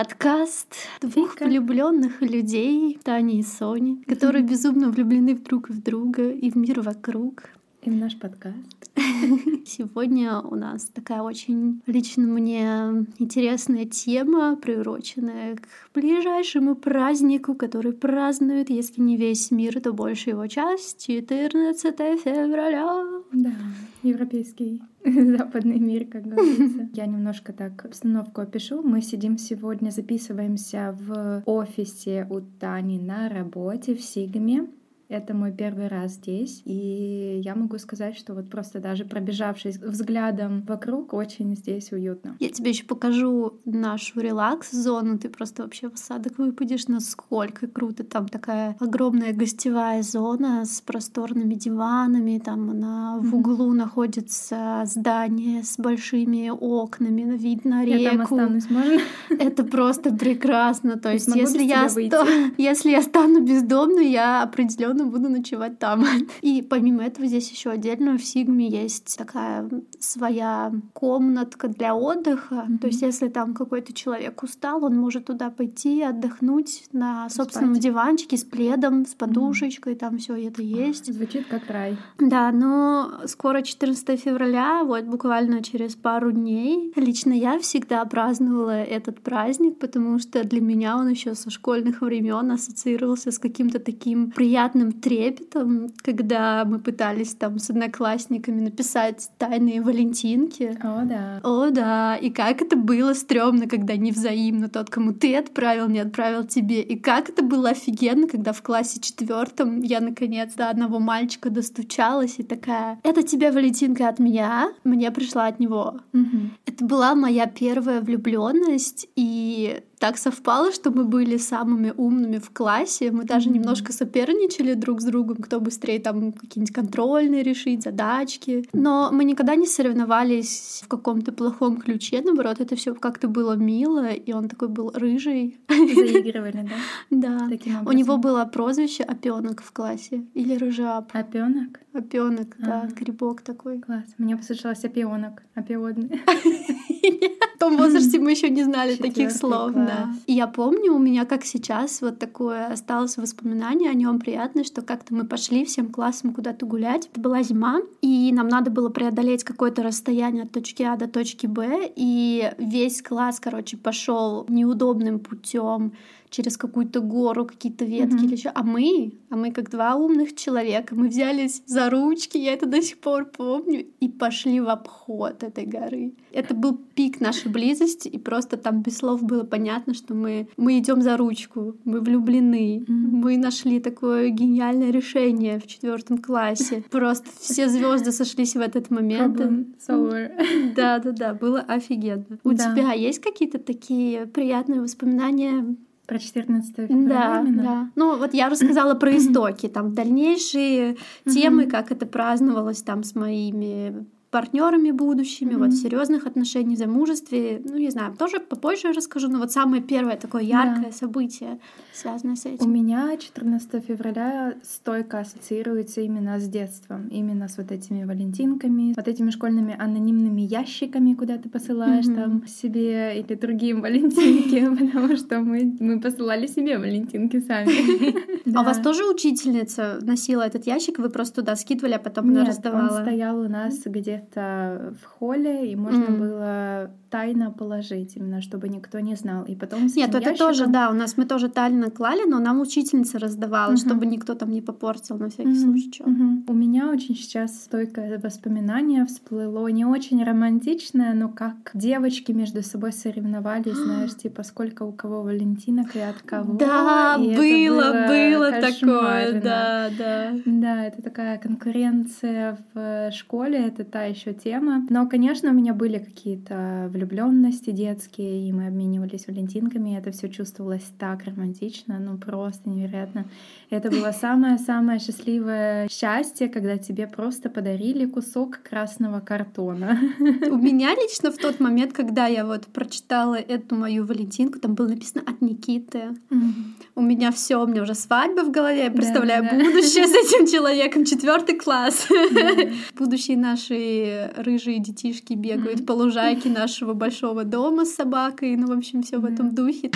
подкаст двух Вика. влюбленных людей, Тани и Сони, которые безумно влюблены в друг в друга и в мир вокруг. И в наш подкаст. Сегодня у нас такая очень лично мне интересная тема, приуроченная к ближайшему празднику, который празднует, если не весь мир, то больше его часть, 14 февраля. Да, европейский западный мир, как говорится. Я немножко так обстановку опишу. Мы сидим сегодня, записываемся в офисе у Тани на работе в Сигме. Это мой первый раз здесь, и я могу сказать, что вот просто даже пробежавшись взглядом вокруг, очень здесь уютно. Я тебе еще покажу нашу релакс-зону. Ты просто вообще в осадок выпадешь, насколько круто. Там такая огромная гостевая зона с просторными диванами. Там на, в углу находится здание с большими окнами, вид на реку. Я там останусь, можно? Это просто прекрасно. То есть, если я, если я стану бездомной, я определенно буду ночевать там. И помимо этого здесь еще отдельно в Сигме есть такая своя комнатка для отдыха. То есть, если там какой-то человек устал, он может туда пойти отдохнуть на собственном Спать. диванчике с пледом, с подушечкой, там все это есть. Звучит как рай. Да, но скоро 14 февраля, вот буквально через пару дней. Лично я всегда праздновала этот праздник, потому что для меня он еще со школьных времен ассоциировался с каким-то таким приятным трепетом, когда мы пытались там с одноклассниками написать тайные валентинки. О, да. О, да, и как это было стрёмно, когда невзаимно тот, кому ты отправил, не отправил тебе. И как это было офигенно, когда в классе четвертом я наконец до одного мальчика достучалась и такая, это тебе Валентинка от меня, мне пришла от него. Мгм. Это была моя первая влюбленность, и так совпало, что мы были самыми умными в классе. Мы даже Мгм. немножко соперничали друг с другом, кто быстрее там какие-нибудь контрольные решить, задачки. Но мы никогда не соревновались в каком-то плохом ключе. Наоборот, это все как-то было мило, и он такой был рыжий. Заигрывали, да? Да. У него было прозвище Опенок в классе. Или рыжап. Опенок? Опенок, да, А. грибок такой. Класс. Мне послышалось опионок. Опиодный. В том возрасте мы еще не знали таких слов. Да. И я помню, у меня как сейчас вот такое осталось воспоминание о нем приятное, что как-то мы пошли всем классом куда-то гулять. Это была зима, и нам надо было преодолеть какое-то расстояние от точки А до точки Б, и весь класс, короче, пошел неудобным путем через какую-то гору, какие-то ветки Мгм. или еще. А мы, а мы как два умных человека, мы взялись за ручки, я это до сих пор помню, и пошли в обход этой горы. Это был пик нашей близости, и просто там без слов было понятно, что мы, мы идем за ручку, мы влюблены, Мгм. мы нашли такое гениальное решение в четвертом классе. Просто все звезды сошлись в этот момент. Да, да, да, было офигенно. У тебя есть какие-то такие приятные воспоминания Про 14 февраля да, именно? да. Ну вот я рассказала про истоки, там дальнейшие темы, как это праздновалось там с моими партнерами будущими, вот Мгм. в серьезных отношениях, замужестве, ну не знаю, тоже попозже расскажу, но вот самое первое такое яркое событие, связанное с У этим. меня 14 февраля стойко ассоциируется именно с детством, именно с вот этими валентинками, вот этими школьными анонимными ящиками, куда ты посылаешь Мгм. там себе или другим валентинки, потому что мы, мы посылали себе валентинки сами. А у вас Да. тоже учительница носила этот ящик, вы просто туда скидывали, а потом она раздавала? он стоял у нас где-то в холле, и можно М. было тайно положить, именно чтобы никто не знал. И потом с Нет, это тоже, ящиком- да, у нас мы тоже тайно клали, но нам учительница раздавала, Мгм. чтобы никто там не попортил на всякий Мгм, случай. мгм. У меня очень сейчас стойкое воспоминание всплыло, не очень романтичное, но как девочки между собой соревновались, знаешь, типа сколько у кого валентинок и от кого. Да, и это было, было такое, да, да. Да, это такая конкуренция в школе, это та еще тема. Но, конечно, у меня были какие-то влюбленности детские, и мы обменивались валентинками, и это все чувствовалось так романтично, ну просто невероятно. Это было самое-самое счастливое счастье, когда тебе просто подарили кусок красного картона. У меня лично в тот момент, когда я вот прочитала эту мою Валентинку, там было написано от Никиты. У меня все, у меня уже свадьба в голове, я представляю будущее с этим человеком, четвертый класс. Будущие наши рыжие детишки бегают по лужайке нашего большого дома с собакой, ну, в общем, все в этом духе.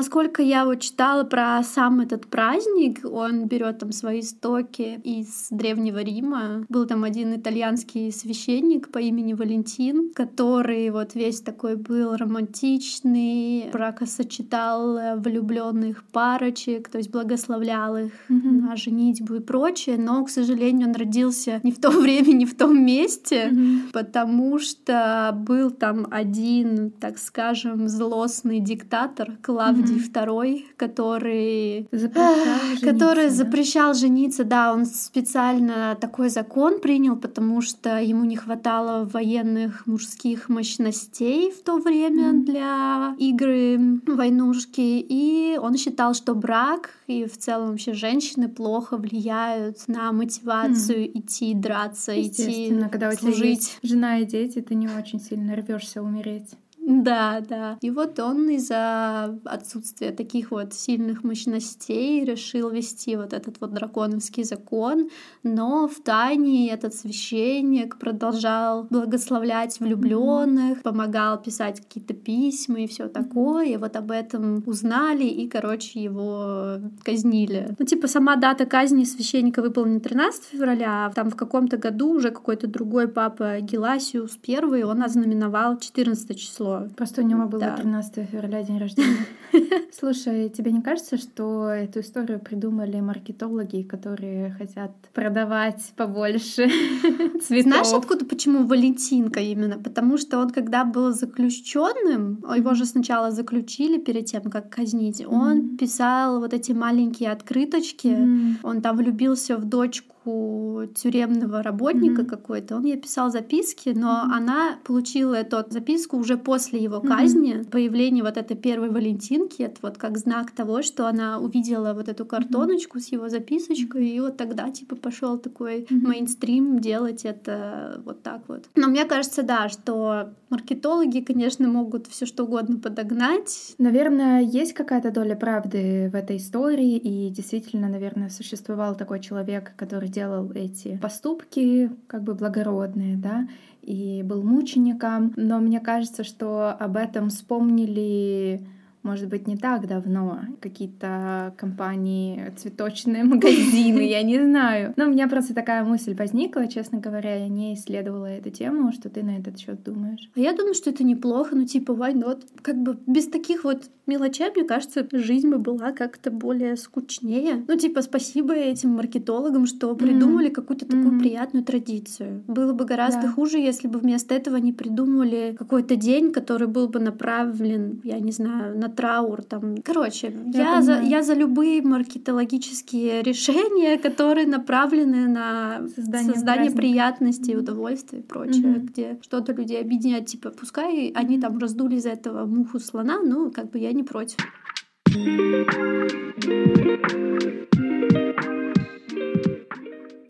Насколько я вот читала про сам этот праздник, он берет там свои истоки из Древнего Рима. Был там один итальянский священник по имени Валентин, который вот весь такой был романтичный, бракосочетал влюбленных парочек, то есть благословлял их mm-hmm. на женитьбу и прочее. Но, к сожалению, он родился не в то время, не в том месте, mm-hmm. потому что был там один, так скажем, злостный диктатор Клавдий Клавдий II, который запрещал, который запрещал жениться, да, он специально такой закон принял, потому что ему не хватало военных мужских мощностей в то время mm. для игры войнушки, и он считал, что брак и в целом вообще женщины плохо влияют на мотивацию mm. идти драться, идти когда служить. у тебя есть жена и дети, ты не очень сильно рвешься умереть. Да, да. И вот он из-за отсутствия таких вот сильных мощностей решил вести вот этот вот драконовский закон, но в тайне этот священник продолжал благословлять влюбленных, mm-hmm. помогал писать какие-то письма и все такое. И вот об этом узнали и, короче, его казнили. Ну, типа, сама дата казни священника выполнена 13 февраля, а там в каком-то году уже какой-то другой папа Геласиус первый, он ознаменовал 14 число Просто у него было да. 13 февраля день рождения. Слушай, тебе не кажется, что эту историю придумали маркетологи, которые хотят продавать побольше цветов? Знаешь, откуда почему Валентинка именно? Потому что он, когда был заключенным, его же сначала заключили перед тем, как казнить, он писал вот эти маленькие открыточки, он там влюбился в дочку дочку тюремного работника mm-hmm. какой-то. Он ей писал записки, но mm-hmm. она получила эту записку уже после его казни. Mm-hmm. Появление вот этой первой Валентинки, это вот как знак того, что она увидела вот эту картоночку mm-hmm. с его записочкой, и вот тогда типа пошел такой mm-hmm. мейнстрим делать это вот так вот. Но мне кажется, да, что маркетологи, конечно, могут все что угодно подогнать. Наверное, есть какая-то доля правды в этой истории, и действительно, наверное, существовал такой человек, который делал эти поступки как бы благородные, да, и был мучеником. Но мне кажется, что об этом вспомнили может быть, не так давно какие-то компании, цветочные магазины, я не знаю. Но у меня просто такая мысль возникла, честно говоря, я не исследовала эту тему, что ты на этот счет думаешь. А я думаю, что это неплохо, ну типа why not? Как бы без таких вот мелочей, мне кажется, жизнь бы была как-то более скучнее. Ну типа спасибо этим маркетологам, что придумали mm-hmm. какую-то такую mm-hmm. приятную традицию. Было бы гораздо да. хуже, если бы вместо этого не придумали какой-то день, который был бы направлен, я не знаю, на траур. Там. Короче, я, я, за, я за любые маркетологические решения, которые направлены на создание, создание приятности, удовольствия и прочее, mm-hmm. где что-то людей объединяет. Типа, пускай они там раздули из этого муху слона, ну, как бы я не против.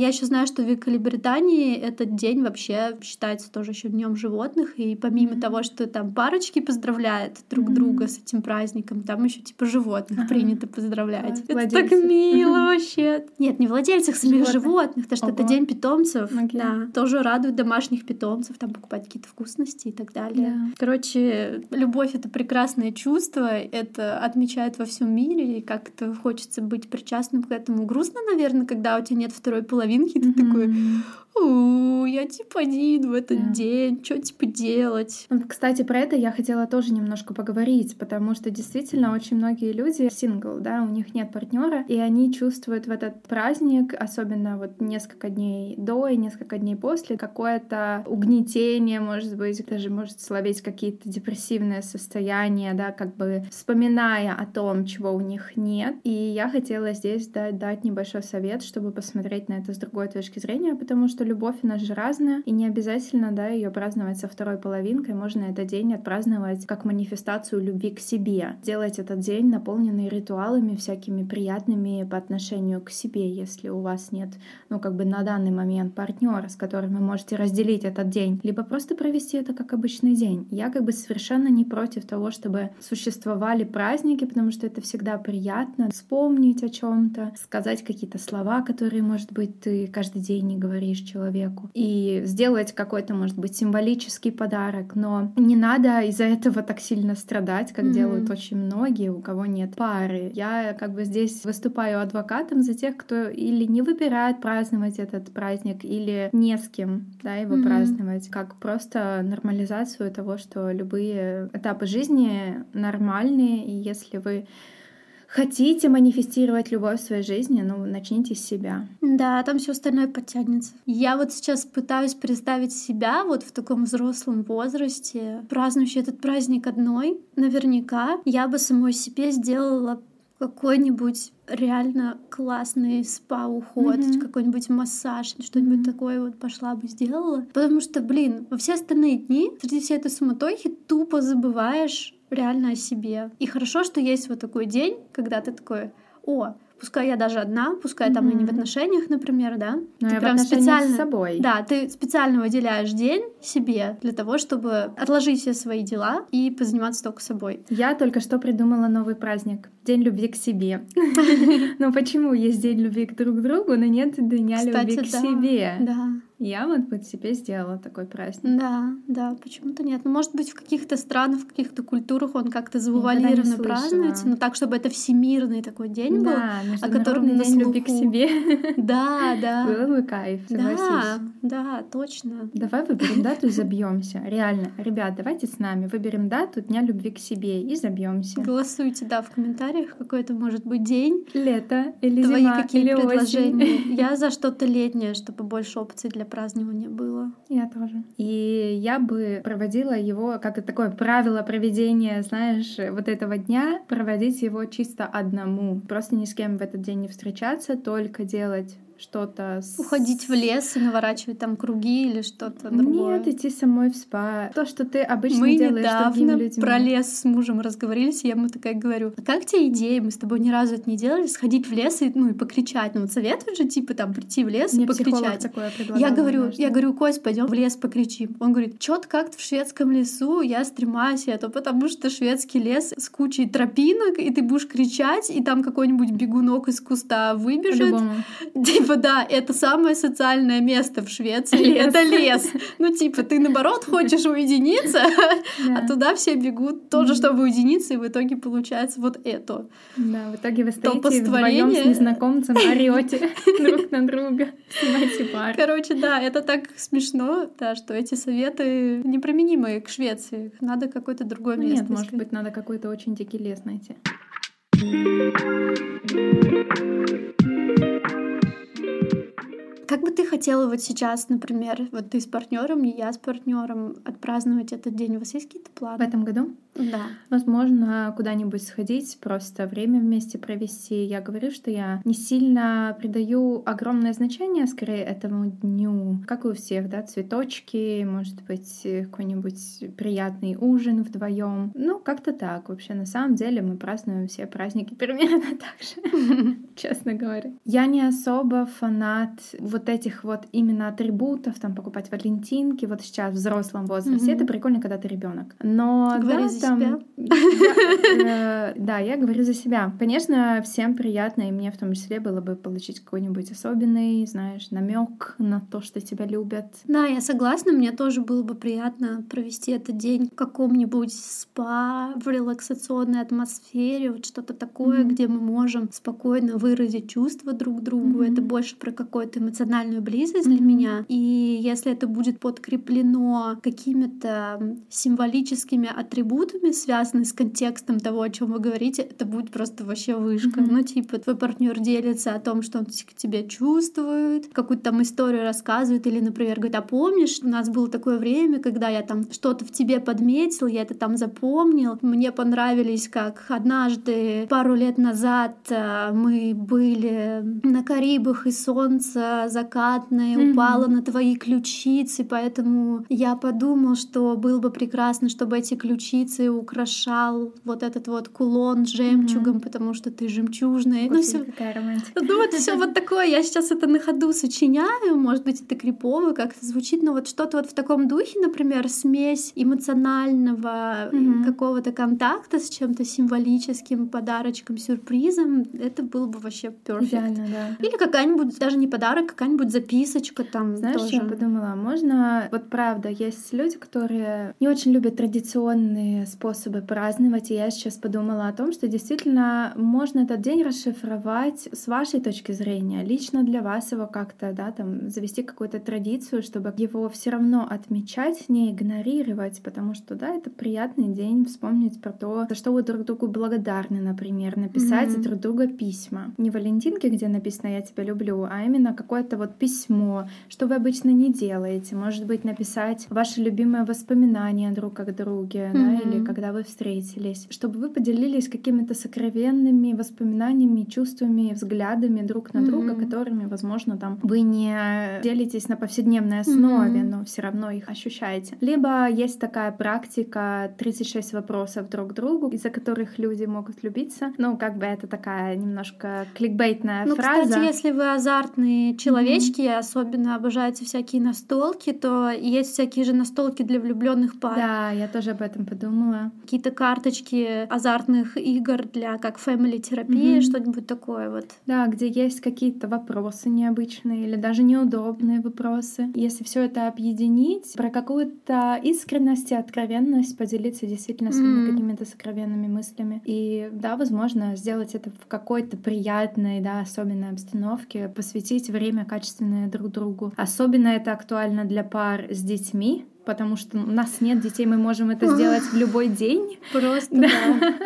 Я еще знаю, что в Великобритании этот день вообще считается тоже еще днем животных. И помимо mm-hmm. того, что там парочки поздравляют друг mm-hmm. друга с этим праздником, там еще типа животных uh-huh. принято поздравлять. Да, это так мило вообще. Нет, не владельцах самих животных, животных потому что Ого. это день питомцев. Okay. Да, тоже радует домашних питомцев, там покупать какие-то вкусности и так далее. Yeah. Короче, любовь это прекрасное чувство, это отмечают во всем мире, и как-то хочется быть причастным к этому. Грустно, наверное, когда у тебя нет второй половины половинки, ты такой, у я типа один в этот да. день, что типа делать? Кстати, про это я хотела тоже немножко поговорить, потому что действительно очень многие люди сингл, да, у них нет партнера, и они чувствуют в этот праздник, особенно вот несколько дней до и несколько дней после, какое-то угнетение, может быть, даже может словить какие-то депрессивные состояния, да, как бы вспоминая о том, чего у них нет. И я хотела здесь дать, дать небольшой совет, чтобы посмотреть на это с другой точки зрения, потому что любовь у нас же разная, и не обязательно, да, ее праздновать со второй половинкой. Можно этот день отпраздновать как манифестацию любви к себе. Делать этот день наполненный ритуалами всякими приятными по отношению к себе, если у вас нет, ну, как бы на данный момент партнера, с которым вы можете разделить этот день, либо просто провести это как обычный день. Я как бы совершенно не против того, чтобы существовали праздники, потому что это всегда приятно вспомнить о чем-то, сказать какие-то слова, которые, может быть, ты каждый день не говоришь человеку, и сделать какой-то, может быть, символический подарок, но не надо из-за этого так сильно страдать, как mm-hmm. делают очень многие, у кого нет пары. Я как бы здесь выступаю адвокатом за тех, кто или не выбирает праздновать этот праздник, или не с кем, да, его mm-hmm. праздновать, как просто нормализацию того, что любые этапы жизни нормальные, и если вы хотите манифестировать любовь в своей жизни, ну, начните с себя. Да, там все остальное подтянется. Я вот сейчас пытаюсь представить себя вот в таком взрослом возрасте, празднующий этот праздник одной. Наверняка я бы самой себе сделала какой-нибудь реально классный спа-уход, mm-hmm. какой-нибудь массаж, что-нибудь mm-hmm. такое вот пошла бы сделала. Потому что, блин, во все остальные дни среди всей этой суматохи тупо забываешь реально о себе. И хорошо, что есть вот такой день, когда ты такой, о, пускай я даже одна, пускай mm-hmm. там и не в отношениях, например, да. Но ты прям специально с собой. Да, ты специально выделяешь день себе для того, чтобы отложить все свои дела и позаниматься только собой. Я только что придумала новый праздник. День любви к себе. Но почему есть день любви к друг другу, но нет дня любви к себе? Да. Я вот бы себе сделала такой праздник. Да, да, почему-то нет. Ну, может быть, в каких-то странах, в каких-то культурах он как-то завуалированно празднуется, но так, чтобы это всемирный такой день был, о котором на день любви к себе. Да, да. Было бы кайф, согласись. Да, да, точно. Давай выберем дату и забьемся. Реально, ребят, давайте с нами выберем дату Дня любви к себе и забьемся. Голосуйте, да, в комментариях, какой это может быть день. Лето или Твои зима какие или предложения. осень. Я за что-то летнее, чтобы больше опций для празднования было. Я тоже. И я бы проводила его как такое правило проведения, знаешь, вот этого дня, проводить его чисто одному. Просто ни с кем в этот день не встречаться, только делать что-то... С... Уходить в лес и наворачивать там круги или что-то другое. Нет, идти самой в спа. То, что ты обычно Мы делаешь с другими недавно людьми. про лес с мужем разговорились, я ему такая говорю, а как тебе идея? Мы с тобой ни разу это не делали, сходить в лес и, ну, и покричать. Ну, вот советуют же, типа, там, прийти в лес Мне и покричать. такое Я говорю, однажды. я говорю, Кость, пойдем в лес покричим. Он говорит, что-то как-то в шведском лесу я стремаюсь это, потому что шведский лес с кучей тропинок, и ты будешь кричать, и там какой-нибудь бегунок из куста выбежит. По-любому. Типа, да, это самое социальное место в Швеции. Лес. Это лес. Ну, типа, ты наоборот хочешь уединиться, а Да. туда все бегут тоже, чтобы уединиться, и в итоге получается вот это. Да, в итоге вы стоите вдвоем с незнакомцем, орете друг на друга, снимаете пар. Короче, да, это так смешно, да, что эти советы неприменимые к Швеции. Надо какое-то другое Ну место Нет, может быть, надо какой-то очень дикий лес найти. Как бы ты хотела вот сейчас, например, вот ты с партнером, и я с партнером отпраздновать этот день? У вас есть какие-то В планы? этом году, Да. возможно, куда-нибудь сходить, просто время вместе провести. Я говорю, что я не сильно придаю огромное значение, скорее, этому дню. Как и у всех, да, цветочки, может быть, какой-нибудь приятный ужин вдвоем. Ну, как-то так. Вообще, на самом деле, мы празднуем все праздники примерно так же, честно говоря. Я не особо фанат вот этих вот именно атрибутов, там, покупать валентинки, вот сейчас в взрослом возрасте. Это прикольно, когда ты ребенок. Но Говори там-. Я, э, Да, я говорю за себя. Конечно, всем приятно, и мне в том числе было бы получить какой-нибудь особенный, знаешь, намек на то, что тебя любят. Да, я согласна, мне тоже было бы приятно провести этот день в каком-нибудь спа, в релаксационной атмосфере, вот что-то такое, Мгм. где мы можем спокойно выразить чувства друг другу. Mm-hmm. Это больше про какую-то эмоциональную близость mm-hmm. для меня. И если это будет подкреплено какими-то символическими атрибутами, связанными с контекстом того, о чем вы говорите, это будет просто вообще вышка. Mm-hmm. Ну, типа, твой партнер делится о том, что он к тебе чувствует, какую-то там историю рассказывает, или, например, говорит, а помнишь, у нас было такое время, когда я там что-то в тебе подметил, я это там запомнил, мне понравились, как однажды, пару лет назад э, мы были на Карибах, и солнце закатное mm-hmm. упало на твои ключицы, поэтому я подумал, что было бы прекрасно, чтобы эти ключицы украшал вот этот вот кулон жемчугом, mm-hmm. потому что ты жемчужная. ну, все. Какая романтика. Ну, вот все вот такое. Я сейчас это на ходу сочиняю. Может быть, это крипово как-то звучит, но вот что-то вот в таком духе, например, смесь эмоционального mm-hmm. какого-то контакта с чем-то символическим, подарочком, сюрпризом, это было бы вообще перфект. Идеально, да. Или какая-нибудь, даже не подарок, какая-нибудь записочка там Знаешь, тоже. я подумала, можно... Вот правда, есть люди, которые не очень любят традиционные способы праздновать, и я сейчас подумала о том, что действительно можно этот день расшифровать с вашей точки зрения, лично для вас его как-то, да, там, завести какую-то традицию, чтобы его все равно отмечать, не игнорировать, потому что, да, это приятный день вспомнить про то, за что вы друг другу благодарны, например, написать mm-hmm. друг друга письма. Не валентинки, где написано «я тебя люблю», а именно какое-то вот письмо, что вы обычно не делаете. Может быть, написать ваши любимые воспоминания друг о друге, mm-hmm. да, или когда вы встретились, чтобы вы поделились какими-то сокровенными воспоминаниями, чувствами, взглядами друг на друга, которыми, возможно, там вы не делитесь на повседневной основе, но все равно их ощущаете. Либо есть такая практика 36 вопросов друг другу, из-за которых люди могут любиться. Ну, как бы это такая немножко кликбейтная ну, фраза. Кстати, если вы азартные человечки, mm-hmm. особенно обожаете всякие настолки, то есть всякие же настолки для влюбленных пар. Да, я тоже об этом подумала. Какие-то карточки азартных игр для как family терапии, mm-hmm. что-нибудь такое вот. Да, где есть какие-то вопросы необычные или даже неудобные вопросы. Если все это объединить, про какую-то искренность и откровенность поделиться действительно своими mm-hmm. какими-то сокровенными мыслями. И да, возможно, сделать это в какой-то приятной, да, особенной обстановке, посвятить время качественное друг другу. Особенно это актуально для пар с детьми, потому что у нас нет детей, мы можем это сделать в любой день. Просто, да.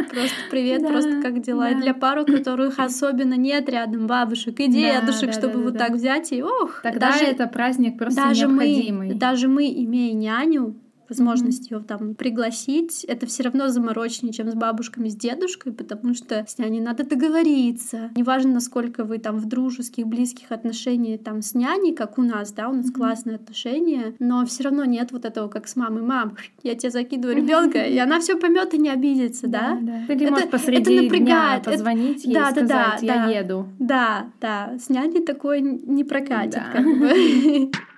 Просто привет, да, просто как дела. Да. Для пар, у которых особенно нет рядом бабушек и дедушек, да, чтобы да, вот так взять и ох. Тогда даже, это праздник просто даже необходимый. Мы, даже мы, имея няню, возможность mm-hmm. ее там пригласить, это все равно заморочнее, чем с бабушками, с дедушкой, потому что с няней надо договориться. Неважно, насколько вы там в дружеских, близких отношениях там с няней, как у нас, да, у нас mm-hmm. классные отношения, но все равно нет вот этого, как с мамой, мам, я тебе закидываю ребенка, и она все поймет и не обидится, да? да? Ты не можешь посреди это дня позвонить ей да, и сказать, да, да, я да, еду. Да, да, с няней такое не прокатит, да. как бы.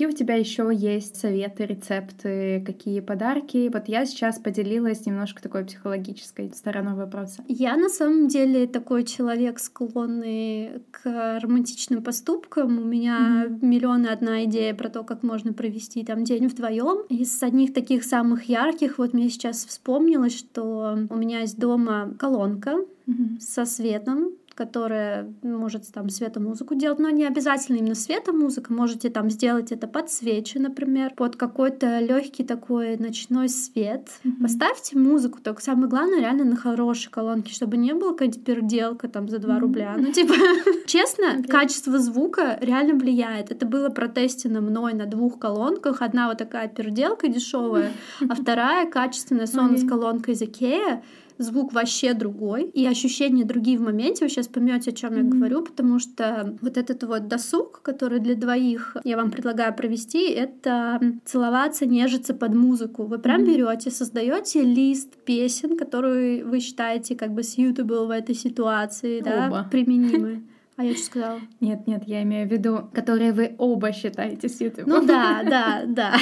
Какие у тебя еще есть советы, рецепты, какие подарки? Вот я сейчас поделилась немножко такой психологической стороной вопроса. Я на самом деле такой человек, склонный к романтичным поступкам. У меня mm-hmm. миллион и одна идея про то, как можно провести там день вдвоем. Из одних таких самых ярких, вот мне сейчас вспомнилось, что у меня есть дома колонка mm-hmm. со светом, которая может там светомузыку делать, но не обязательно именно светомузыка. Можете там сделать это под свечи, например, под какой-то легкий такой ночной свет. Mm-hmm. Поставьте музыку, только самое главное реально на хорошей колонке, чтобы не было какая-то переделка там за 2 mm-hmm. рубля. Ну, типа, честно, качество звука реально влияет. Это было протестено мной на двух колонках. Одна вот такая переделка дешевая, а вторая качественная сон с колонкой из Икея звук вообще другой, и ощущения другие в моменте. Вы сейчас поймете, о чем mm-hmm. я говорю, потому что вот этот вот досуг, который для двоих я вам предлагаю провести, это целоваться, нежиться под музыку. Вы прям mm-hmm. берете, создаете лист песен, которые вы считаете как бы suitable в этой ситуации, Оба. да, применимы. А я что сказала? Нет, нет, я имею в виду, которые вы оба считаете сьютым. Ну да, да, да.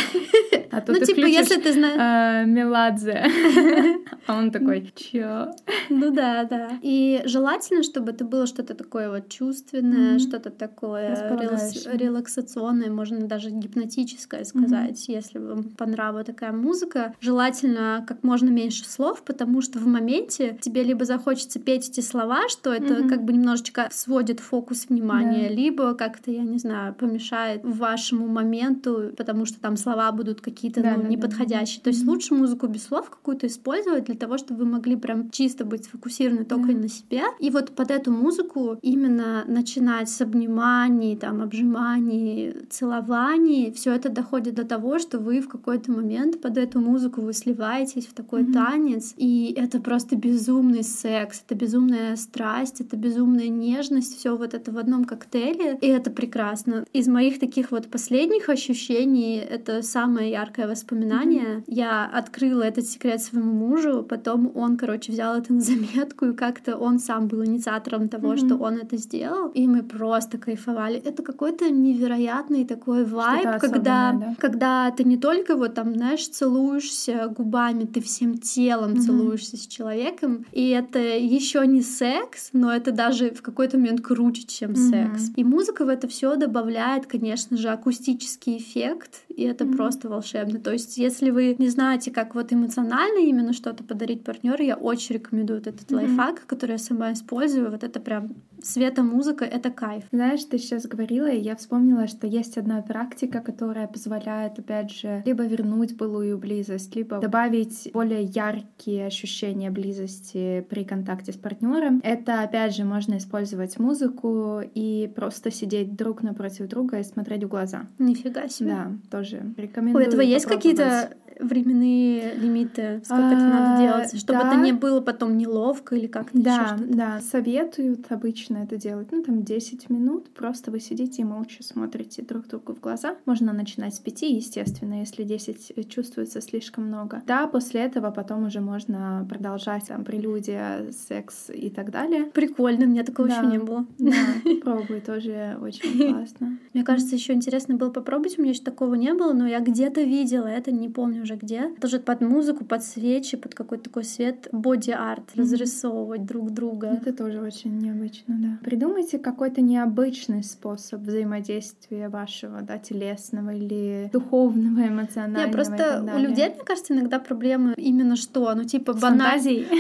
А то Ну, ты типа, если ты знаешь... знаешь... Меладзе. А он такой, чё? Ну да, да. И желательно, чтобы это было что-то такое вот чувственное, что-то такое релакс- релаксационное, можно даже гипнотическое сказать, если вам понравилась такая музыка. Желательно как можно меньше слов, потому что в моменте тебе либо захочется петь эти слова, что это как бы немножечко сводит фокус внимания, либо как-то, я не знаю, помешает вашему моменту, потому что там слова будут какие-то Да, ну, да, да, неподходящие. То есть лучше музыку без слов какую-то использовать для того, чтобы вы могли прям чисто быть сфокусированы только Да. на себе. И вот под эту музыку именно начинать с обниманий, там, обжиманий, целований, все это доходит до того, что вы в какой-то момент под эту музыку вы сливаетесь в такой Мгм. танец, и это просто безумный секс, это безумная страсть, это безумная нежность, все вот это в одном коктейле, и это прекрасно. Из моих таких вот последних ощущений это самое яркое воспоминание. Я открыла этот секрет своему мужу, потом он, короче, взял это на заметку, и как-то он сам был инициатором того, Мгм. что он это сделал, и мы просто кайфовали. Это какой-то невероятный такой вайб, когда, да? когда ты не только вот там, знаешь, целуешься губами, ты всем телом Мгм. целуешься с человеком, и это еще не секс, но это даже в какой-то момент круче, чем Мгм. секс. И музыка в это все добавляет, конечно же, акустический эффект, и это Мгм. просто волшебно. То есть, если вы не знаете, как вот эмоционально именно что-то подарить партнеру, я очень рекомендую вот этот Мгм. лайфхак, который я сама использую. Вот это прям светомузыка, это кайф. Знаешь, ты сейчас говорила, и я вспомнила, что есть одна практика, которая позволяет, опять же, либо вернуть былую близость, либо добавить более яркие ощущения близости при контакте с партнером. Это, опять же, можно использовать музыку и просто сидеть друг напротив друга и смотреть в глаза. Нифига себе. Да, тоже У рекомендую. этого есть какие-то временные лимиты, сколько это А, надо делать, чтобы да. это не было потом неловко или как-то Да, что-то? да, советуют обычно это делать, ну там 10 минут, просто вы сидите и молча смотрите друг другу в глаза. Можно начинать с 5, естественно, если 10 чувствуется слишком много. Да, после этого потом уже можно продолжать там прелюдия, секс и так далее. Прикольно, у меня такого еще не было. Да, пробуй, тоже очень классно. Мне кажется, еще интересно было попробовать. У меня еще такого не было, но я где-то видела это, не помню уже где. Тоже под музыку, под свечи, под какой-то такой свет, боди-арт, Мгм. разрисовывать друг друга. Это тоже очень необычно, да. Придумайте какой-то необычный способ взаимодействия вашего, да, телесного или духовного, эмоционального. Не, и просто у людей, мне кажется, иногда проблемы именно что, ну типа банально.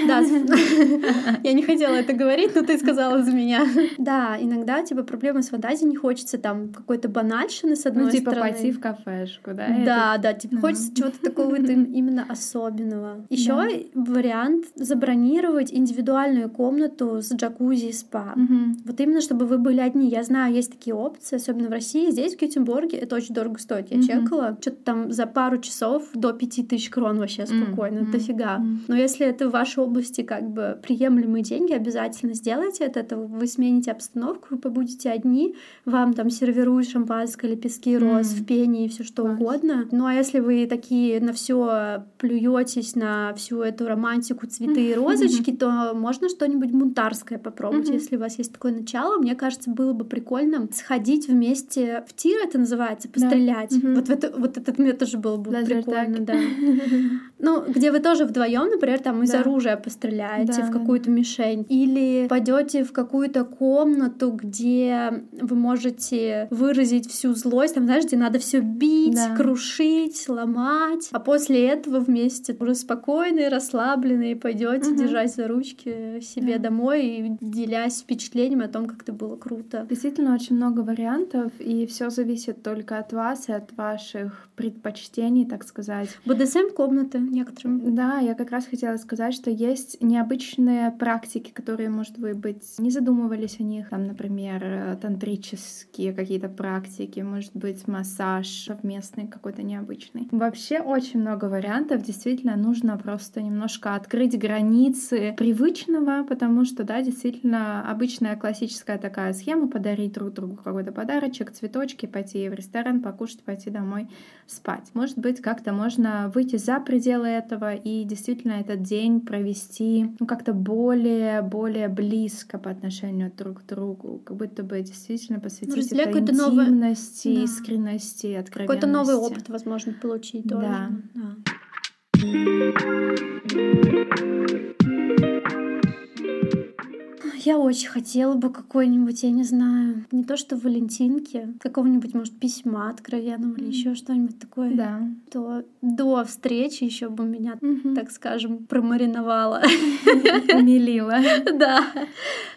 Да, я не хотела это говорить, но ты сказала за меня. Да, иногда типа проблемы с фантазией, не хочется там какой-то банальщины с одной Ну, типа стороны. пойти в кафешку, да? Да, да, типа хочется чего-то такого им- именно особенного. Еще Да. вариант забронировать индивидуальную комнату с джакузи и спа. Мгм. Вот именно, чтобы вы были одни. Я знаю, есть такие опции, особенно в России. Здесь, в Гетеборге, это очень дорого стоит. Я Мгм. чекала. Что-то там за пару часов до пяти тысяч крон вообще спокойно. м, Дофига. м. Но если это в вашей области как бы приемлемые деньги, обязательно сделайте это. это вы смените обстановку, вы побудете одни, вам там сервируют шампанское, лепестки роз М. в пене и все что Класс. угодно. Ну а если вы такие на все плюетесь на всю эту романтику, цветы и розочки, то можно что-нибудь бунтарское попробовать, если у вас есть такое начало. Мне кажется, было бы прикольно сходить вместе в тир, это называется, пострелять. Вот, в это, вот этот мне тоже было бы прикольно, да. Ну, где вы тоже вдвоем, например, там из оружия постреляете в какую-то мишень. Или пойдете в какую-то комнату, где вы можете выразить всю злость, там, знаешь, где надо все бить, крушить, ломать. А после этого вместе уже спокойные, расслабленные пойдете Мгм. держать за ручки себе Да. домой и делясь впечатлениями о том, как это было круто. Действительно очень много вариантов, и все зависит только от вас и от ваших предпочтений, так сказать. БДСМ комнаты некоторым. Да, я как раз хотела сказать, что есть необычные практики, которые, может вы быть, не задумывались о них. Там, например, тантрические какие-то практики, может быть, массаж совместный какой-то необычный. Вообще очень много вариантов. Действительно, нужно просто немножко открыть границы привычного, потому что, да, действительно, обычная классическая такая схема — подарить друг другу какой-то подарочек, цветочки, пойти в ресторан, покушать, пойти домой спать. Может быть, как-то можно выйти за пределы этого, и действительно этот день провести ну, как-то более, более близко по отношению друг к другу, как будто бы действительно посвятить ну, это интимности, новый... искренности, откровенности. Какой-то новый опыт, возможно, получить тоже. Да. Да. Я очень хотела бы какой-нибудь, я не знаю, не то что валентинки, какого-нибудь, может, письма откровенного или еще что-нибудь такое. Да. То до встречи еще бы меня, mm так скажем, промариновала. Умилила. Да.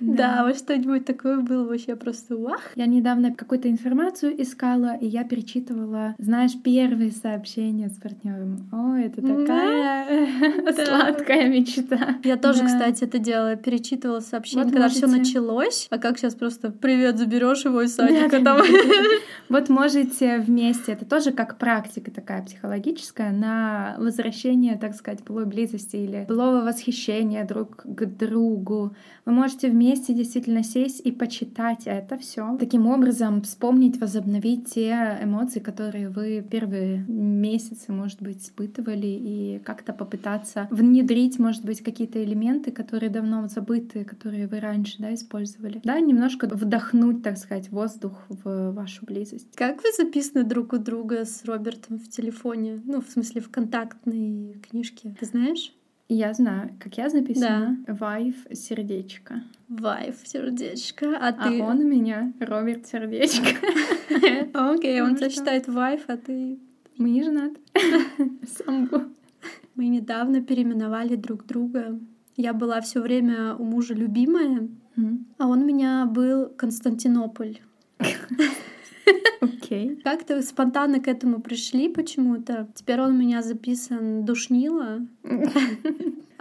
Да, вот что-нибудь такое было вообще просто вах. Я недавно какую-то информацию искала, и я перечитывала, знаешь, первые сообщения с партнером. О, это такая сладкая мечта. Я тоже, кстати, это делала, перечитывала сообщения когда можете... все началось, а как сейчас просто привет, заберешь его из садика да, там. Вот можете вместе, это тоже как практика такая психологическая, на возвращение, так сказать, былой близости или былого восхищения друг к другу. Вы можете вместе действительно сесть и почитать это все. Таким образом, вспомнить, возобновить те эмоции, которые вы первые месяцы, может быть, испытывали, и как-то попытаться внедрить, может быть, какие-то элементы, которые давно забыты, которые вы раньше да, использовали. Да, немножко вдохнуть, так сказать, воздух в вашу близость. Как вы записаны друг у друга с Робертом в телефоне? Ну, в смысле, в контактной книжке. Ты знаешь? Я знаю, как я записана. Да. Вайф сердечко. Вайф сердечко. А, а ты? А он у меня Роберт сердечко. Окей, он тебя считает вайф, а ты... Мы не женаты. Самбу. Мы недавно переименовали друг друга я была все время у мужа любимая, mm. а он у меня был Константинополь. Окей. Okay. Как-то спонтанно к этому пришли почему-то. Теперь он у меня записан Душнила.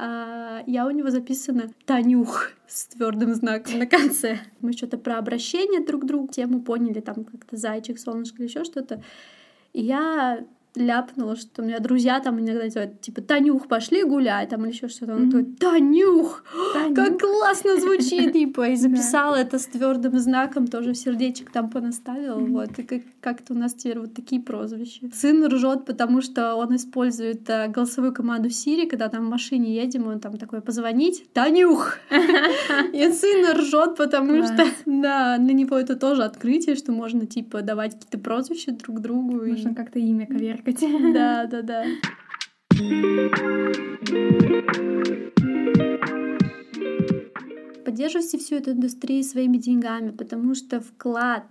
А я у него записана Танюх с твердым знаком на конце. Мы что-то про обращение друг к другу, тему поняли, там как-то зайчик, солнышко или еще что-то. И я ляпнула, что у меня друзья там иногда делают, типа, Танюх, пошли гулять, там или еще что-то. Он такой, Танюх, Танюх, как классно звучит, типа, и записала это с твердым знаком, тоже сердечек там понаставила, вот, и как-то у нас теперь вот такие прозвища. Сын ржет, потому что он использует э, голосовую команду Siri, когда там в машине едем, он там такой, позвонить, Танюх! И сын ржет, потому что, да, для него это тоже открытие, что можно, типа, давать какие-то прозвища друг другу. Можно как-то имя коверкать коверкать. Да, да, да. Поддерживайте всю эту индустрию своими деньгами, потому что вклад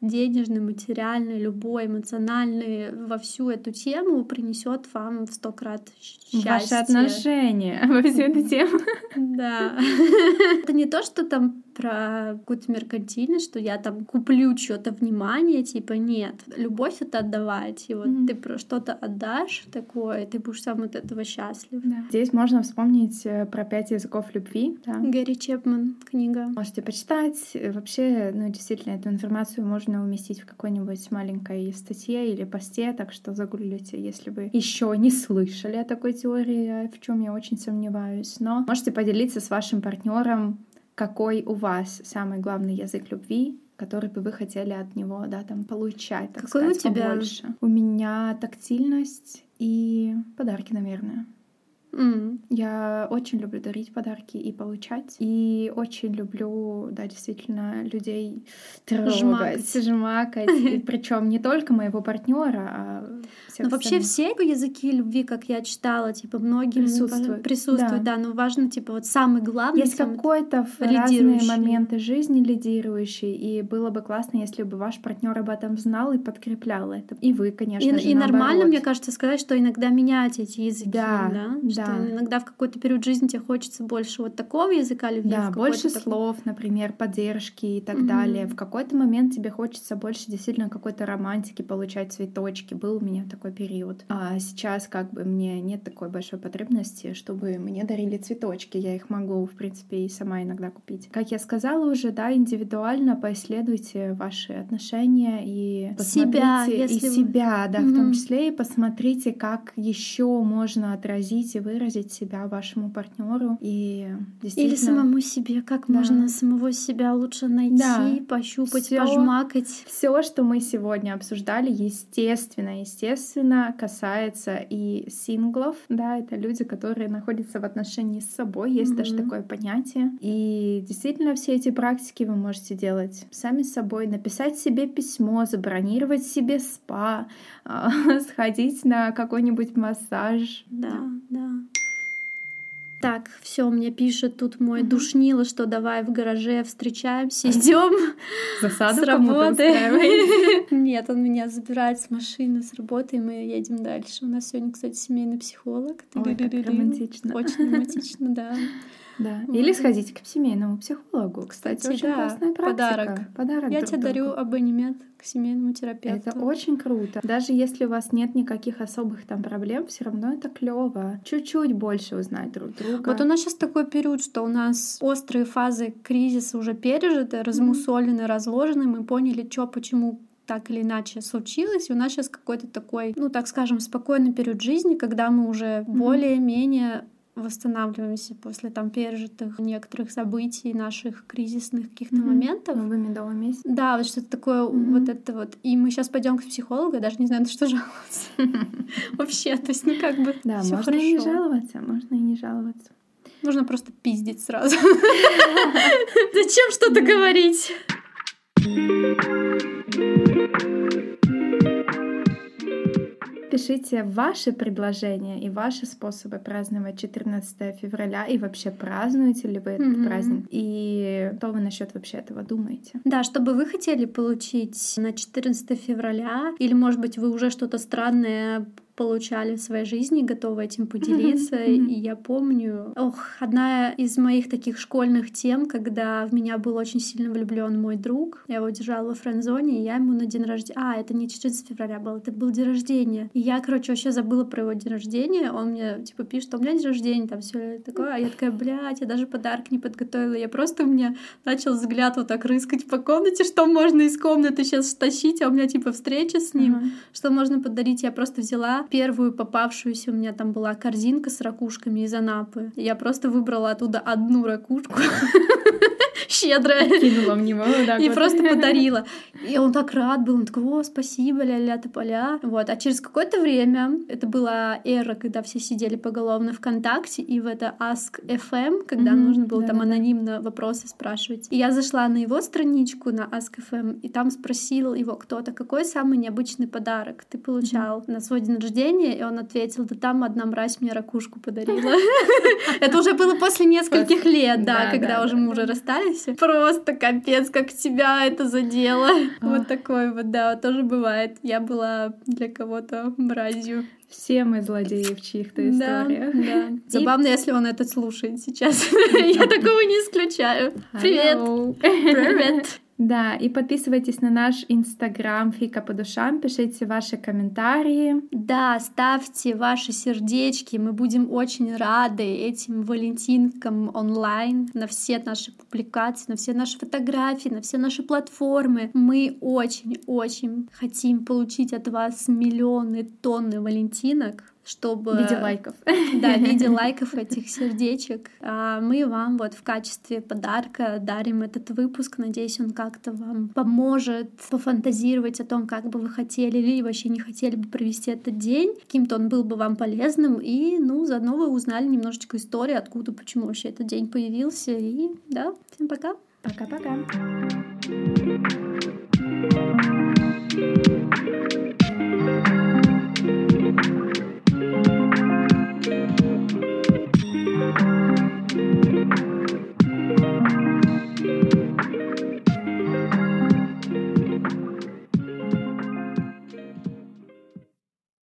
денежный, материальный, любой, эмоциональный во всю эту тему принесет вам в сто крат счастье. Ваши отношения во всю эту тему. Да. Это не то, что там про какую-то меркантильность, что я там куплю что-то внимание, типа нет. Любовь это отдавать. И вот mm-hmm. ты про что-то отдашь такое, ты будешь сам от этого счастлив. Да. Здесь можно вспомнить э, про пять языков любви. Да. Гэри Чепман книга. Можете почитать. Вообще, ну, действительно, эту информацию можно уместить в какой-нибудь маленькой статье или посте, так что загуглите, если вы еще не слышали о такой теории, в чем я очень сомневаюсь. Но можете поделиться с вашим партнером какой у вас самый главный язык любви, который бы вы хотели от него, да, там получать, так какой сказать, у тебя? побольше. У меня тактильность и подарки, наверное. Mm. Я очень люблю дарить подарки и получать. И очень люблю, да, действительно, людей трогать, жмакать. жмакать. Причем не только моего партнера, а всех Но вообще все языки любви, как я читала, типа многие присутствуют. Присутствуют, да. да, но важно, типа, вот самый главный. Есть какой-то в разные моменты жизни лидирующий, и было бы классно, если бы ваш партнер об этом знал и подкреплял это. И вы, конечно и, же, И нормально, мне кажется, сказать, что иногда менять эти языки, да, да? да. Что иногда в какой-то период жизни тебе хочется больше вот такого языка любви. Да, больше слов, такого... например, поддержки и так угу. далее. В какой-то момент тебе хочется больше действительно какой-то романтики, получать цветочки. Был у меня такой такой период. А сейчас как бы мне нет такой большой потребности, чтобы мне дарили цветочки. Я их могу, в принципе, и сама иногда купить. Как я сказала уже, да, индивидуально поисследуйте ваши отношения и себя, и себя, да, mm-hmm. в том числе и посмотрите, как еще можно отразить и выразить себя вашему партнеру и действительно... Или самому себе, как да. можно самого себя лучше найти, да. пощупать, всё, пожмакать. Все, что мы сегодня обсуждали, естественно, естественно естественно, касается и синглов, да, это люди, которые находятся в отношении с собой, есть mm-hmm. даже такое понятие. И действительно все эти практики вы можете делать сами с собой, написать себе письмо, забронировать себе спа, а, сходить на какой-нибудь массаж. Да, да. Так, все, мне пишет тут мой угу. душнило, что давай в гараже встречаемся, идем Засаду с работы. Нет, он меня забирает с машины, с работы, и мы едем дальше. У нас сегодня, кстати, семейный психолог. Ой, как романтично. Очень романтично, да. Да. Или сходите к семейному психологу. Кстати, Кстати очень да, классная практика. Подарок. Подарок Я тебе дарю абонемент к семейному терапевту. Это очень круто. Даже если у вас нет никаких особых там проблем, все равно это клево. Чуть-чуть больше узнать друг друга. Вот у нас сейчас такой период, что у нас острые фазы кризиса уже пережиты, размусолены, mm-hmm. разложены. Мы поняли, что, почему так или иначе случилось, и у нас сейчас какой-то такой, ну так скажем, спокойный период жизни, когда мы уже mm-hmm. более-менее восстанавливаемся после там пережитых некоторых событий, наших кризисных каких-то mm-hmm. моментов. Вы медовый месяц. Да, вот что-то такое, mm-hmm. вот это вот. И мы сейчас пойдем к психологу, я даже не знаю, на что жаловаться. Вообще, то есть, ну как бы. Да, можно и не жаловаться, можно и не жаловаться. Нужно просто пиздить сразу. Зачем что-то говорить? Пишите ваши предложения и ваши способы праздновать 14 февраля и вообще празднуете ли вы этот mm-hmm. праздник и что вы насчет вообще этого думаете? Да, что бы вы хотели получить на 14 февраля или может быть вы уже что-то странное получали в своей жизни, готовы этим поделиться. Mm-hmm. И я помню, ох, одна из моих таких школьных тем, когда в меня был очень сильно влюблен мой друг. Я его держала во френдзоне, и я ему на день рождения... А, это не 14 февраля был, это был день рождения. И я, короче, вообще забыла про его день рождения. Он мне, типа, пишет, что у меня день рождения, там все такое. А я такая, блядь, я даже подарок не подготовила. Я просто у меня начал взгляд вот так рыскать по комнате, что можно из комнаты сейчас тащить, а у меня, типа, встреча с ним, uh-huh. что можно подарить. Я просто взяла первую попавшуюся, у меня там была корзинка с ракушками из Анапы. Я просто выбрала оттуда одну ракушку щедрая. Кинула в него, да. И просто подарила. И он так рад был, он такой, о, спасибо, ля-ля, поля. Вот, а через какое-то время, это была эра, когда все сидели поголовно ВКонтакте, и в это Ask FM, когда mm-hmm, нужно было да, там анонимно вопросы спрашивать. И я зашла на его страничку, на Ask FM, и там спросил его кто-то, какой самый необычный подарок ты получал mm-hmm. на свой день рождения, и он ответил, да там одна мразь мне ракушку подарила. Это уже было после нескольких лет, да, когда уже мы уже расстались, классе. Просто капец, как тебя это задело. Вот такой вот, да, тоже бывает. Я была для кого-то мразью. Все мы злодеи в чьих-то историях. Да, да. Забавно, если он это слушает сейчас. Я такого не исключаю. Привет! Привет! Да, и подписывайтесь на наш инстаграм Фика по душам, пишите ваши комментарии. Да, ставьте ваши сердечки, мы будем очень рады этим валентинкам онлайн на все наши публикации, на все наши фотографии, на все наши платформы. Мы очень-очень хотим получить от вас миллионы тонны валентинок, чтобы... В виде лайков. Да, в виде лайков этих сердечек. А мы вам вот в качестве подарка дарим этот выпуск. Надеюсь, он как-то вам поможет пофантазировать о том, как бы вы хотели или вообще не хотели бы провести этот день. Каким-то он был бы вам полезным. И, ну, заодно вы узнали немножечко истории, откуда, почему вообще этот день появился. И, да, всем пока. Пока-пока.